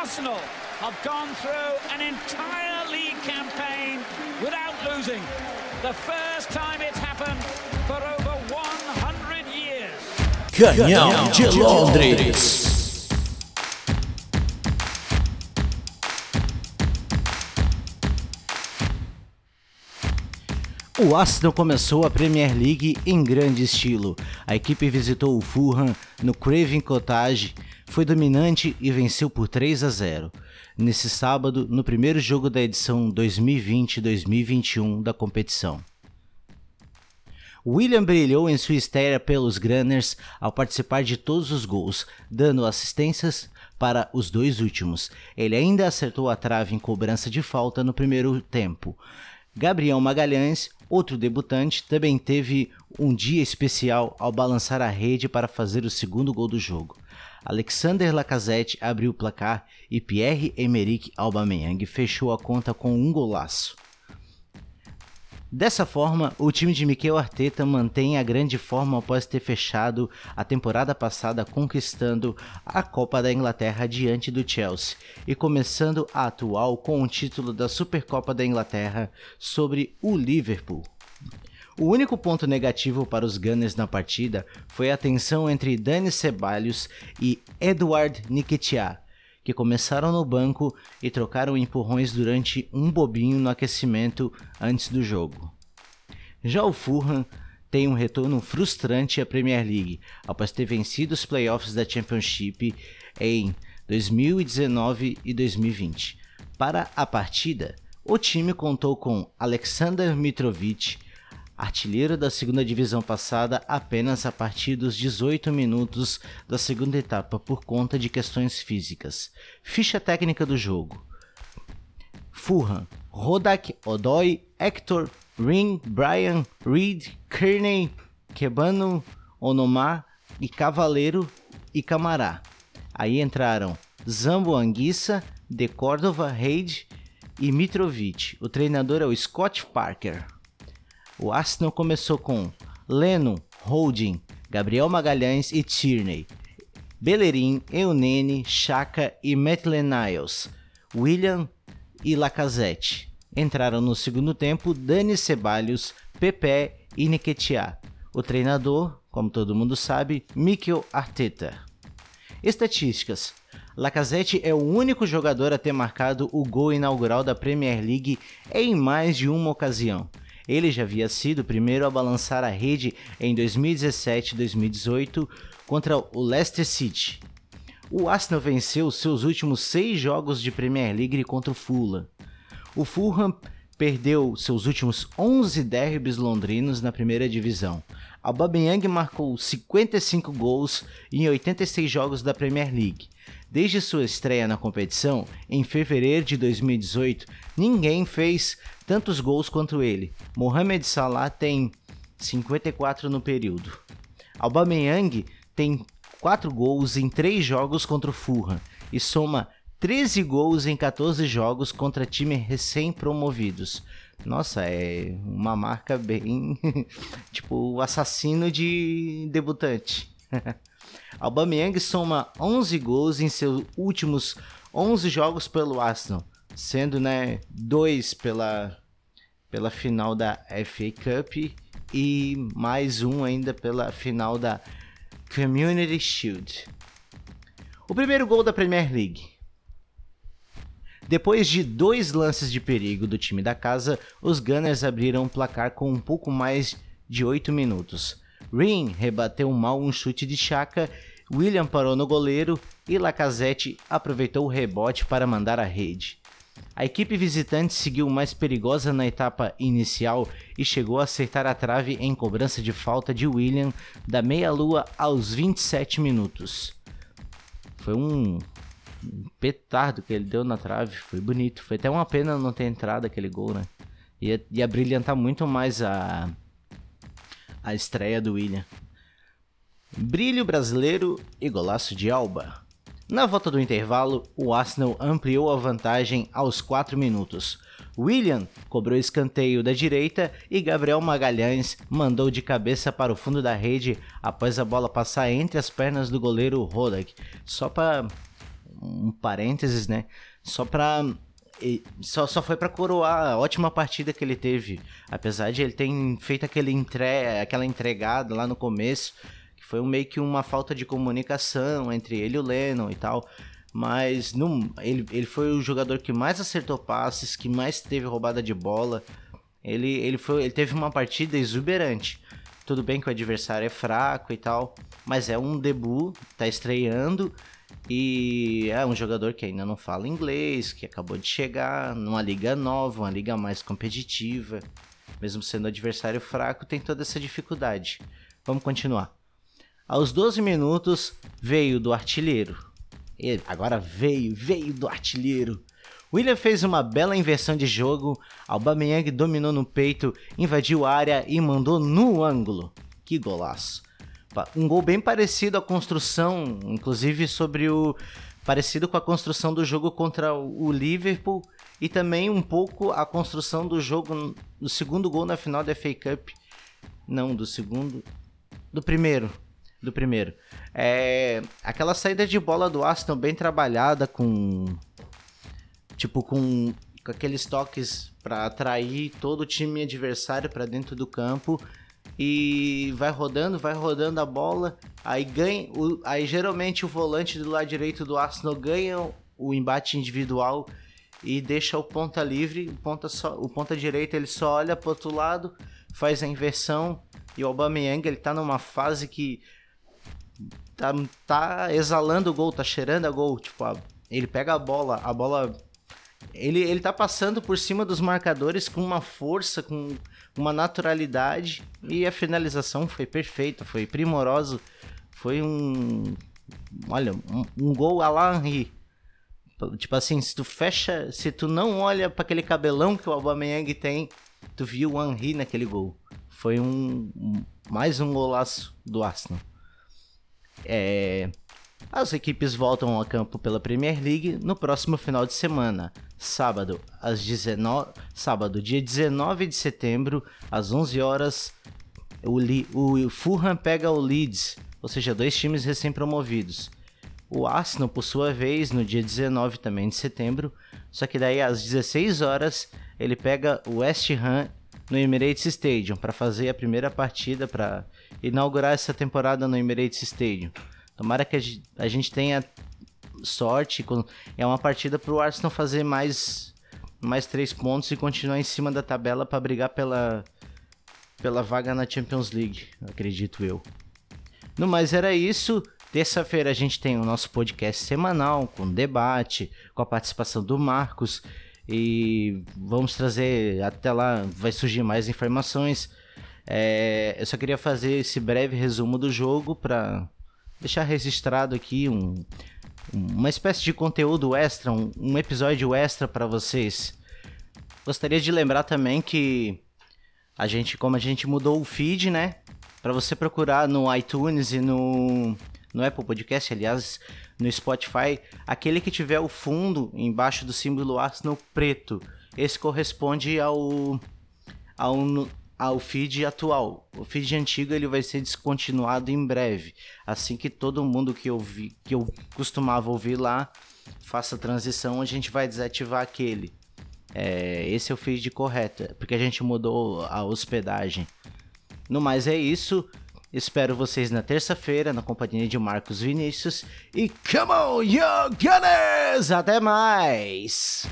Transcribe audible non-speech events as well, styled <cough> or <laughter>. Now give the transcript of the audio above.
Arsenal have gone through an entire league campaign without losing. The first time it's happened for over 100 years. Canhão de Londres. O Arsenal começou a Premier League em grande estilo. A equipe visitou o Fulham no Craven Cottage, foi dominante e venceu por 3 a 0. Nesse sábado, no primeiro jogo da edição 2020-2021 da competição. William brilhou em sua estreia pelos Gunners ao participar de todos os gols, dando assistências para os dois últimos. Ele ainda acertou a trave em cobrança de falta no primeiro tempo. Gabriel Magalhães, outro debutante, também teve um dia especial ao balançar a rede para fazer o segundo gol do jogo. Alexander Lacazette abriu o placar e Pierre-Emerick Aubameyang fechou a conta com um golaço. Dessa forma, o time de Mikel Arteta mantém a grande forma após ter fechado a temporada passada conquistando a Copa da Inglaterra diante do Chelsea e começando a atual com o título da Supercopa da Inglaterra sobre o Liverpool. O único ponto negativo para os Gunners na partida foi a tensão entre Dani Ceballos e Edward Nketiah, que começaram no banco e trocaram empurrões durante um bobinho no aquecimento antes do jogo. Já o Fulham tem um retorno frustrante à Premier League após ter vencido os playoffs da Championship em 2019 e 2020. Para a partida, o time contou com Alexander Mitrovic, artilheiro da segunda divisão passada apenas a partir dos 18 minutos da segunda etapa por conta de questões físicas. Ficha técnica do jogo: Fulham, Rodak, Odoi, Hector, Ring, Brian, Reed, Kearney, Kebano, Onomar e Cavaleiro e Camará. Aí entraram Zambo Anguissa, De Cordova, Reid e Mitrovic. O treinador é o Scott Parker. O Arsenal começou com Leno, Holding, Gabriel Magalhães e Tierney, Bellerin, Eunene, Chaka e Maitland Niles, William e Lacazette. Entraram no segundo tempo Dani Ceballos, Pepe e Nketiah. O treinador, como todo mundo sabe, Mikel Arteta. Estatísticas. Lacazette é o único jogador a ter marcado o gol inaugural da Premier League em mais de uma ocasião. Ele já havia sido o primeiro a balançar a rede em 2017 e 2018 contra o Leicester City. O Arsenal venceu seus últimos seis jogos de Premier League contra o Fulham. O Fulham perdeu seus últimos 11 derbys londrinos na primeira divisão. Aubameyang marcou 55 gols em 86 jogos da Premier League. Desde sua estreia na competição, em fevereiro de 2018, ninguém fez tantos gols quanto ele. Mohamed Salah tem 54 no período. Aubameyang tem 4 gols em 3 jogos contra o Fulham e soma 13 gols em 14 jogos contra times recém-promovidos. Nossa, é uma marca bem <laughs> tipo assassino de debutante. <laughs> Aubameyang soma 11 gols em seus últimos 11 jogos pelo Arsenal, sendo né, dois pela, pela final da FA Cup e mais um ainda pela final da Community Shield. O primeiro gol da Premier League. Depois de dois lances de perigo do time da casa, os Gunners abriram o placar com um pouco mais de 8 minutos. Rin rebateu mal um chute de Chaka, William parou no goleiro e Lacazette aproveitou o rebote para mandar a rede. A equipe visitante seguiu mais perigosa na etapa inicial e chegou a acertar a trave em cobrança de falta de William da meia-lua aos 27 minutos. Foi um petardo que ele deu na trave, foi bonito. Foi até uma pena não ter entrado aquele gol, né? Ia, ia brilhantar muito mais a, a estreia do William. Brilho brasileiro e golaço de Alba. Na volta do intervalo, o Arsenal ampliou a vantagem aos 4 minutos. William cobrou escanteio da direita e Gabriel Magalhães mandou de cabeça para o fundo da rede após a bola passar entre as pernas do goleiro Rodak. Só para um parênteses, né? Só pra só, só foi para coroar a ótima partida que ele teve. Apesar de ele ter feito aquele entre, aquela entregada lá no começo, que foi meio que uma falta de comunicação entre ele e o Lennon e tal. Mas não, ele, ele foi o jogador que mais acertou passes, que mais teve roubada de bola. Ele, ele, foi, ele teve uma partida exuberante. Tudo bem que o adversário é fraco e tal, mas é um debut, tá estreando e é um jogador que ainda não fala inglês, que acabou de chegar numa liga nova, uma liga mais competitiva. Mesmo sendo adversário fraco, tem toda essa dificuldade. Vamos continuar. Aos 12 minutos, veio do artilheiro. Agora veio, veio do artilheiro. William fez uma bela inversão de jogo, Aubameyang dominou no peito, invadiu a área e mandou no ângulo. Que golaço! Um gol bem parecido à construção, inclusive sobre o. parecido com a construção do jogo contra o Liverpool e também um pouco a construção do jogo do segundo gol na final da FA Cup. Não, do segundo. Do primeiro. Do primeiro. É, aquela saída de bola do Aston bem trabalhada com. Tipo, com, com aqueles toques para atrair todo o time adversário para dentro do campo e vai rodando, vai rodando a bola, aí ganha, o, aí geralmente o volante do lado direito do Arsenal ganha o embate individual e deixa o ponta livre, o ponta só, o ponta direito ele só olha para outro lado, faz a inversão e o Aubameyang ele tá numa fase que tá, tá exalando o gol, tá cheirando a gol, tipo, ele pega a bola, a bola ele, ele tá passando por cima dos marcadores com uma força, com uma naturalidade e a finalização foi perfeita, foi primoroso, foi um, olha, um, um gol a la Henry. Tipo assim, se tu fecha, se tu não olha para aquele cabelão que o Aubameyang tem, tu viu o Henry naquele gol. Foi um, um mais um golaço do Arsenal. É, as equipes voltam a campo pela Premier League no próximo final de semana, sábado, às 19, sábado, dia 19 de setembro, às 11 horas, o, o Fulham pega o Leeds, ou seja, dois times recém-promovidos. O Arsenal, por sua vez, no dia 19 também de setembro, só que daí às 16 horas ele pega o West Ham no Emirates Stadium para fazer a primeira partida para inaugurar essa temporada no Emirates Stadium. Tomara que a gente tenha sorte. É uma partida para o Arsenal fazer mais, mais três pontos e continuar em cima da tabela para brigar pela, pela vaga na Champions League, acredito eu. No mais, era isso. Terça-feira a gente tem o nosso podcast semanal com debate, com a participação do Marcos. E vamos trazer até lá, vai surgir mais informações. É, eu só queria fazer esse breve resumo do jogo para deixar registrado aqui um, uma espécie de conteúdo extra, um, um episódio extra para vocês. Gostaria de lembrar também que a gente, como a gente mudou o feed, né? Para você procurar no iTunes e no, no Apple Podcast, aliás, no Spotify, aquele que tiver o fundo embaixo do símbolo Arsenal preto, esse corresponde ao, ao ao feed atual. O feed antigo ele vai ser descontinuado em breve, assim que todo mundo que eu vi, que eu costumava ouvir lá faça transição, a gente vai desativar aquele. É, esse é o feed correto, porque a gente mudou a hospedagem. No mais é isso. Espero vocês na terça-feira na companhia de Marcos Vinícius e come on, young Gunners! Até mais!